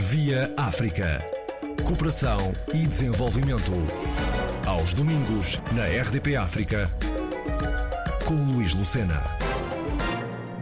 Via África. Cooperação e desenvolvimento. Aos domingos, na RDP África, com Luís Lucena.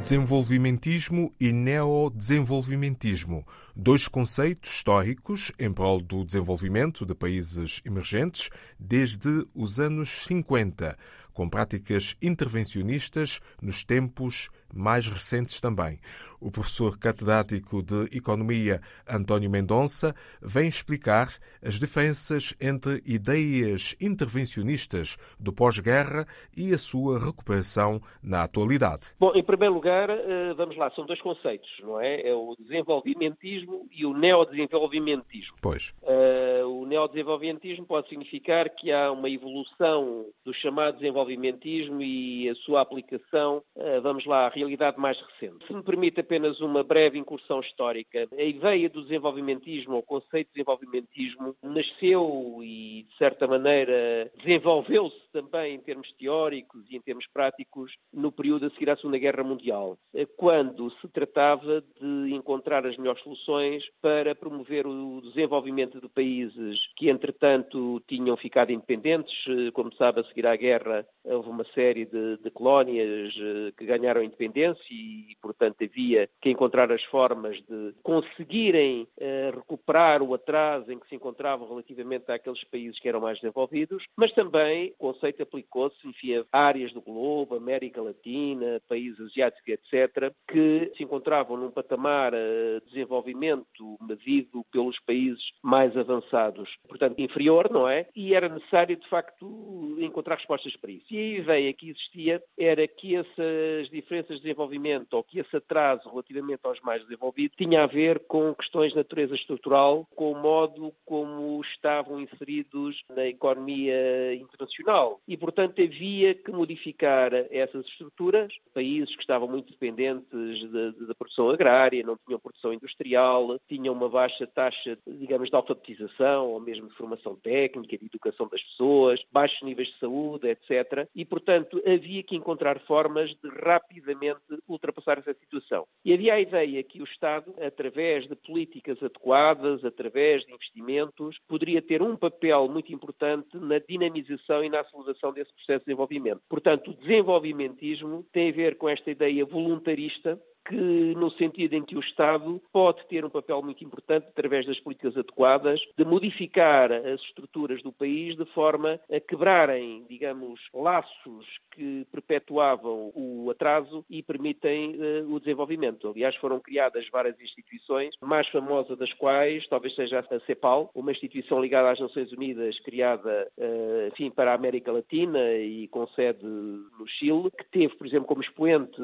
Desenvolvimentismo e neodesenvolvimentismo, dois conceitos históricos em prol do desenvolvimento de países emergentes desde os anos 50, com práticas intervencionistas nos tempos mais recentes também. O professor catedrático de Economia António Mendonça vem explicar as diferenças entre ideias intervencionistas do pós-guerra e a sua recuperação na atualidade. Bom, em primeiro lugar, eh, vamos lá, são dois conceitos, não é? É o desenvolvimentismo e o neodesenvolvimentismo. Pois. Uh, o neodesenvolvimentismo pode significar que há uma evolução do chamado desenvolvimentismo e a sua aplicação, uh, vamos lá, realidade mais recente. Se me permite apenas uma breve incursão histórica, a ideia do desenvolvimentismo, o conceito de desenvolvimentismo, nasceu e, de certa maneira, desenvolveu-se também em termos teóricos e em termos práticos no período a seguir à Segunda Guerra Mundial, quando se tratava de encontrar as melhores soluções para promover o desenvolvimento de países que, entretanto, tinham ficado independentes. Como sabe, a seguir à guerra houve uma série de, de colónias eh, que ganharam independência e, portanto, havia que encontrar as formas de conseguirem uh, recuperar o atraso em que se encontravam relativamente àqueles países que eram mais desenvolvidos, mas também o conceito aplicou-se, enfim, a áreas do globo, América Latina, países asiáticos, etc., que se encontravam num patamar de desenvolvimento medido pelos países mais avançados, portanto, inferior, não é? E era necessário, de facto, encontrar respostas para isso. E a ideia que existia era que essas diferenças de desenvolvimento ou que esse atraso relativamente aos mais desenvolvidos tinha a ver com questões de natureza estrutural, com o modo como estavam inseridos na economia internacional. E, portanto, havia que modificar essas estruturas. Países que estavam muito dependentes da produção agrária, não tinham produção industrial, tinham uma baixa taxa, digamos, de alfabetização ou mesmo de formação técnica, de educação das pessoas, baixos níveis de saúde, etc. E, portanto, havia que encontrar formas de rapidamente ultrapassar essa situação. E havia a ideia que o Estado, através de políticas adequadas, através de investimentos, poderia ter um papel muito importante na dinamização e na aceleração desse processo de desenvolvimento. Portanto, o desenvolvimentismo tem a ver com esta ideia voluntarista que, no sentido em que o Estado pode ter um papel muito importante, através das políticas adequadas, de modificar as estruturas do país de forma a quebrarem, digamos, laços que perpetuavam o atraso e permitem uh, o desenvolvimento. Aliás, foram criadas várias instituições, mais famosa das quais talvez seja a CEPAL, uma instituição ligada às Nações Unidas, criada, uh, enfim, para a América Latina e com sede no Chile, que teve, por exemplo, como expoente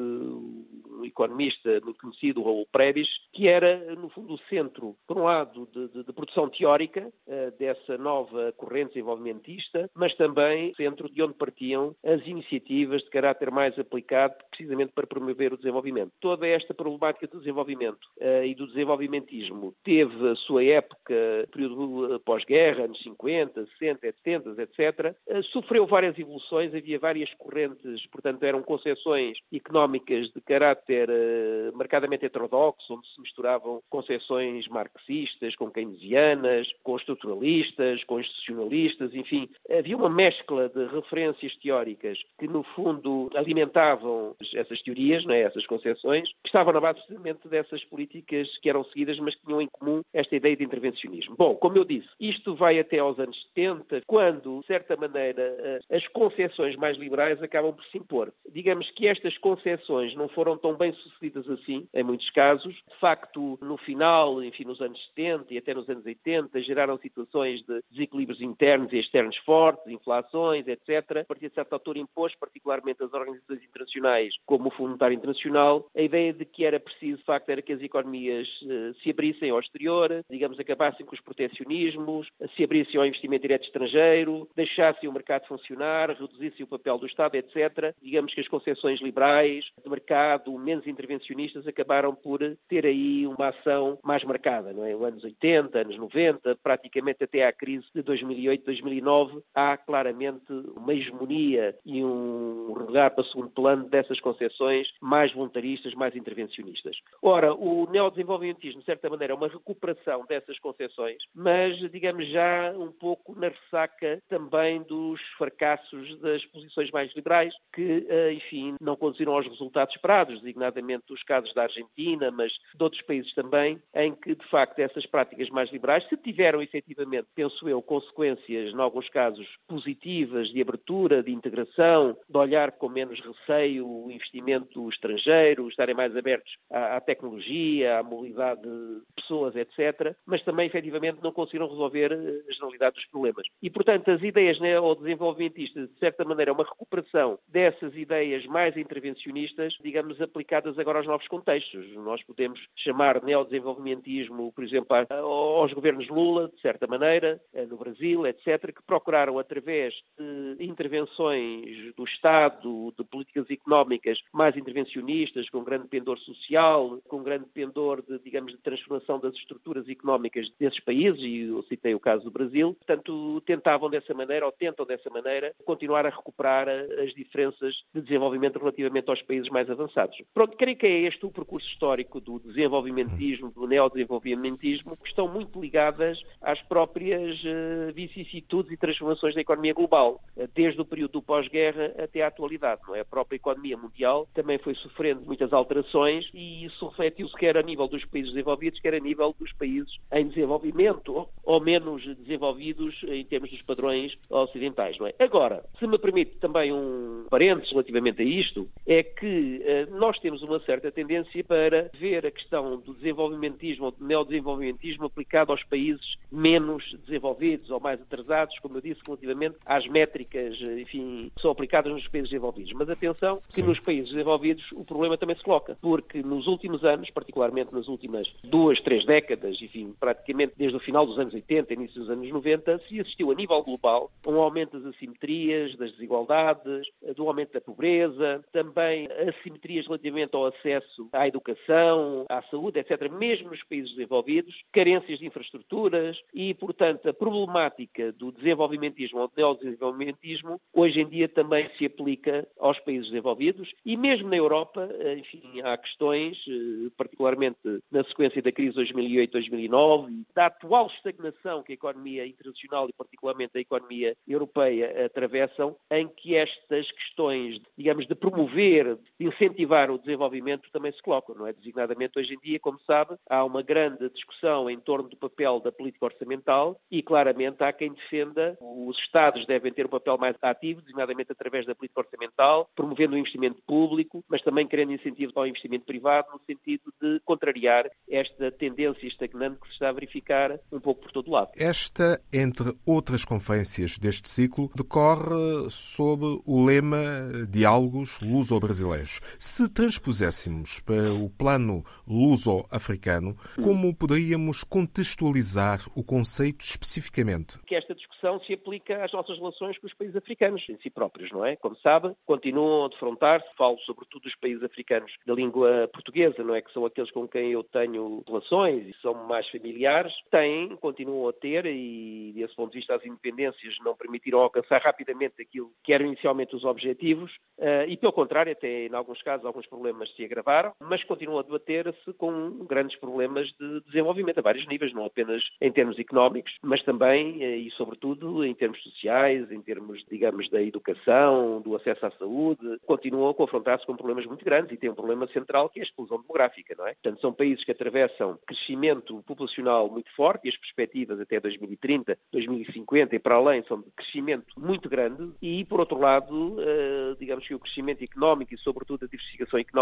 economista muito conhecido, Raul Previs, que era, no fundo, o centro, por um lado, de, de, de produção teórica uh, dessa nova corrente desenvolvimentista, mas também centro de onde partiam as iniciativas de caráter mais aplicado, precisamente para promover o desenvolvimento. Toda esta problemática do desenvolvimento uh, e do desenvolvimentismo teve a sua época, período pós-guerra, anos 50, 60, 70, etc. Sofreu várias evoluções, havia várias correntes, portanto, eram concepções económicas de caráter uh, marcadamente heterodoxo, onde se misturavam concepções marxistas com keynesianas, com estruturalistas, com institucionalistas, enfim, havia uma mescla de referências teóricas que, no fundo, alimentavam essas teorias, não é? essas concepções, que estavam na base precisamente dessas políticas que eram seguidas, mas que tinham em comum esta ideia de intervencionismo. Bom, como eu disse, isto vai até aos anos 70, quando, de certa maneira, eh, as concepções mais liberais acabam por se impor. Digamos que estas concepções não foram tão bem sucedidas assim, em muitos casos. De facto, no final, enfim, nos anos 70 e até nos anos 80, geraram situações de desequilíbrios internos e externos fortes, inflações, etc. A partir de certa altura impôs, particularmente as organizações internacionais, como o Fundo Monetário Internacional, a ideia de que era preciso, de facto, era que as economias uh, se abrissem ao exterior, digamos, acabassem com os protecionismos, se abrissem ao investimento direto estrangeiro, deixassem o mercado funcionar, reduzissem o papel do Estado, etc. Digamos que as concepções liberais de mercado, intervencionistas acabaram por ter aí uma ação mais marcada, não é? Anos 80, anos 90, praticamente até à crise de 2008, 2009, há claramente uma hegemonia e um regar para segundo plano dessas concessões mais voluntaristas, mais intervencionistas. Ora, o neodesenvolvimentismo, de certa maneira, é uma recuperação dessas concessões, mas, digamos, já um pouco na ressaca também dos fracassos das posições mais liberais, que, eh, enfim, não conduziram aos resultados esperados, designadamente os casos da Argentina, mas de outros países também, em que, de facto, essas práticas mais liberais, se tiveram efetivamente, penso eu, consequências, em alguns casos, positivas de abertura, de integração, de olhar com menos receio o investimento estrangeiro, estarem mais abertos à, à tecnologia, à mobilidade de pessoas, etc., mas também, efetivamente, não conseguiram resolver a generalidade dos problemas. E, portanto, as ideias neodesenvolvimentistas, de certa maneira, é uma recuperação dessas ideias mais intervencionistas, digamos, aplicadas agora aos novos contextos. Nós podemos chamar neodesenvolvimentismo, por exemplo, aos governos Lula, de certa maneira, no Brasil, etc., que procuraram, através de intervenções do Estado, de políticas económicas mais intervencionistas, com grande pendor social, com grande pendor de, digamos, de transformação das estruturas económicas desses países, e eu citei o caso do Brasil, portanto, tentavam dessa maneira, ou tentam dessa maneira, continuar a recuperar as diferenças de desenvolvimento relativamente aos países mais avançados. Pronto, creio que é este o percurso histórico do desenvolvimentismo, do neodesenvolvimentismo, que estão muito ligadas às próprias uh, vicissitudes e transformações da economia global, uh, desde o período do pós-guerra até à atualidade. Não é? A própria economia mundial também foi sofrendo muitas alterações e isso refletiu-se quer a nível dos países desenvolvidos, quer a nível dos países em desenvolvimento ou menos desenvolvidos em termos dos padrões ocidentais. Não é? Agora, se me permite também um parênteses relativamente a isto, é que uh, nós temos uma certa tendência para ver a questão do desenvolvimentismo ou do neodesenvolvimentismo aplicado aos países menos desenvolvidos ou mais atrasados, como eu disse, relativamente às métricas, enfim, que são aplicadas nos países desenvolvidos. Mas atenção que Sim. nos países desenvolvidos o problema também se coloca, porque nos últimos anos, particularmente nas últimas duas, três décadas, enfim, praticamente desde o final dos anos 80, início dos anos 90, se assistiu a nível global a um aumento das assimetrias, das desigualdades, do aumento da pobreza, também assimetrias relativamente ao acesso à educação, à saúde, etc., mesmo nos países desenvolvidos, carências de infraestruturas e, portanto, a problemática do desenvolvimentismo ou neodesenvolvimentismo hoje em dia também se aplica aos países desenvolvidos e mesmo na Europa, enfim, há questões, eh, particularmente na sequência da crise 2008-2009, da atual estagnação que a economia internacional e particularmente a economia europeia atravessam, em que estas questões, digamos, de promover, de incentivar o desenvolvimento também se colocam, não é? Designadamente hoje em dia, como sabe, há uma grande discussão em torno do papel da política orçamental e claramente há quem defenda os Estados devem ter um papel mais ativo, designadamente através da política orçamental, promovendo o investimento público, mas também querendo incentivos ao investimento privado no sentido de contrariar esta tendência estagnante que se está a verificar um pouco por todo lado. Esta, entre outras conferências deste ciclo, decorre sob o lema Diálogos Luso-Brasileiros. Se transpuséssemos para o plano luso-africano, como poderíamos contextualizar o conceito especificamente? Que esta discussão se aplica às nossas relações com os países africanos em si próprios, não é? Como sabe, continuam a defrontar-se, falo sobretudo dos países africanos da língua portuguesa, não é? Que são aqueles com quem eu tenho relações e são mais familiares, têm, continuam a ter e, desse ponto de vista, as independências não permitiram alcançar rapidamente aquilo que eram inicialmente os objetivos uh, e, pelo contrário, até em alguns casos, alguns problemas se agravaram, mas continuam a debater-se com grandes problemas de desenvolvimento a vários níveis, não apenas em termos económicos, mas também uh, e, sobretudo, em termos sociais, em termos, digamos, da educação, do acesso à saúde, continuam a confrontar-se com problemas muito grandes e tem um problema central que é a explosão demográfica, não é? Portanto, são países que atravessam crescimento populacional muito forte e as perspectivas até 2030, 2050 e para além são de crescimento muito grande e, por outro lado, uh, digamos que o crescimento económico e, sobretudo, a diversificação económica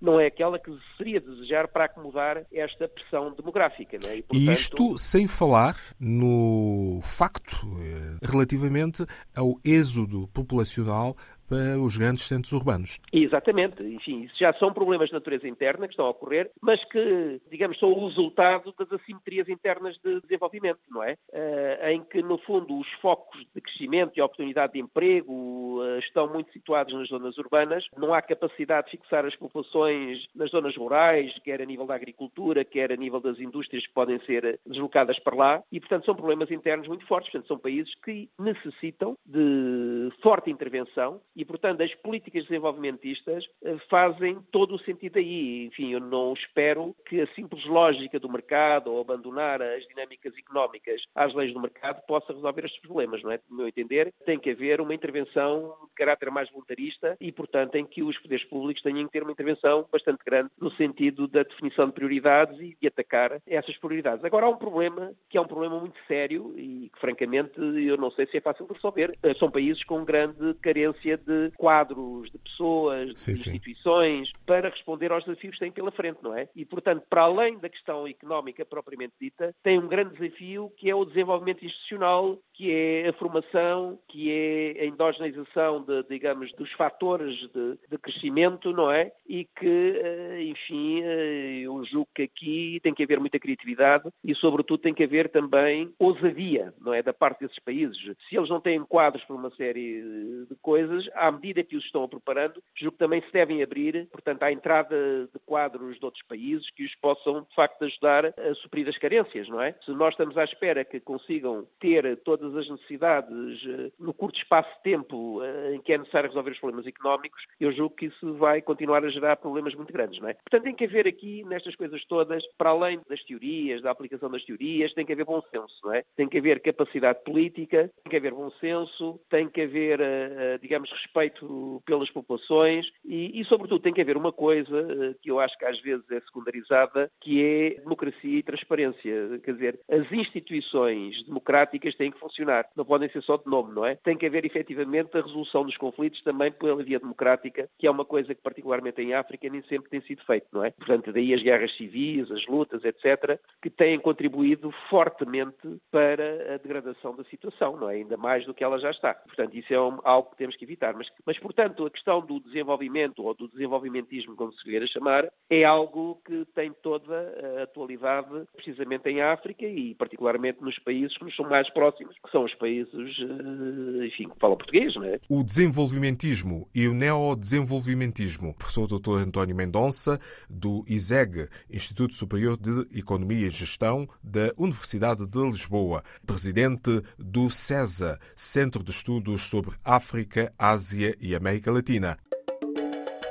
não é aquela que seria desejar para acomodar esta pressão demográfica. É? e, portanto... isto sem falar no facto eh, relativamente ao êxodo populacional para os grandes centros urbanos. Exatamente. Enfim, isso já são problemas de natureza interna que estão a ocorrer, mas que, digamos, são o resultado das assimetrias internas de desenvolvimento, não é? Uh, em que, no fundo, os focos de crescimento e oportunidade de emprego uh, estão muito situados nas zonas urbanas, não há capacidade de fixar as populações nas zonas rurais, quer a nível da agricultura, quer a nível das indústrias que podem ser deslocadas para lá, e, portanto, são problemas internos muito fortes. Portanto, são países que necessitam de forte intervenção e, portanto, as políticas desenvolvimentistas eh, fazem todo o sentido aí. Enfim, eu não espero que a simples lógica do mercado ou abandonar as dinâmicas económicas às leis do mercado possa resolver estes problemas, não é? No meu entender, tem que haver uma intervenção de caráter mais voluntarista e, portanto, em que os poderes públicos tenham que ter uma intervenção bastante grande no sentido da definição de prioridades e de atacar essas prioridades. Agora, há um problema que é um problema muito sério e que, francamente, eu não sei se é fácil de resolver. Eh, são países com grande carência de quadros, de pessoas, de sim, instituições, sim. para responder aos desafios que têm pela frente, não é? E, portanto, para além da questão económica propriamente dita, tem um grande desafio que é o desenvolvimento institucional, que é a formação, que é a endogeneização, de, digamos, dos fatores de, de crescimento, não é? E que, eh, enfim, eh, eu julgo que aqui tem que haver muita criatividade e, sobretudo, tem que haver também ousadia, não é? Da parte desses países. Se eles não têm quadros para uma série de coisas, à medida que os estão preparando, julgo que também se devem abrir, portanto, à entrada de quadros de outros países que os possam, de facto, ajudar a suprir as carências, não é? Se nós estamos à espera que consigam ter todas as necessidades eh, no curto espaço de tempo eh, em que é necessário resolver os problemas económicos, eu julgo que isso vai continuar a gerar problemas muito grandes, não é? Portanto, tem que haver aqui, nestas coisas todas, para além das teorias, da aplicação das teorias, tem que haver bom senso, não é? Tem que haver capacidade política, tem que haver bom senso, tem que haver, eh, digamos, respeito pelas populações e, e, sobretudo, tem que haver uma coisa que eu acho que às vezes é secundarizada, que é democracia e transparência. Quer dizer, as instituições democráticas têm que funcionar, não podem ser só de nome, não é? Tem que haver efetivamente a resolução dos conflitos também pela via democrática, que é uma coisa que particularmente em África nem sempre tem sido feito, não é? Portanto, daí as guerras civis, as lutas, etc., que têm contribuído fortemente para a degradação da situação, não é? Ainda mais do que ela já está. Portanto, isso é algo que temos que evitar. Mas, mas portanto, a questão do desenvolvimento ou do desenvolvimentismo, como se queira chamar, é algo que tem toda a atualidade precisamente em África e particularmente nos países que nos são mais próximos, que são os países, eh, enfim, que falam português, não é? O desenvolvimentismo e o neodesenvolvimentismo. Professor Dr. António Mendonça, do ISEG, Instituto Superior de Economia e Gestão da Universidade de Lisboa, presidente do CESA, Centro de Estudos sobre África, Ásia e América Latina.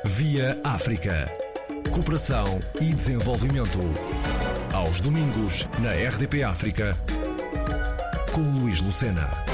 Via África. Cooperação e desenvolvimento. Aos domingos, na RDP África, com Luís Lucena.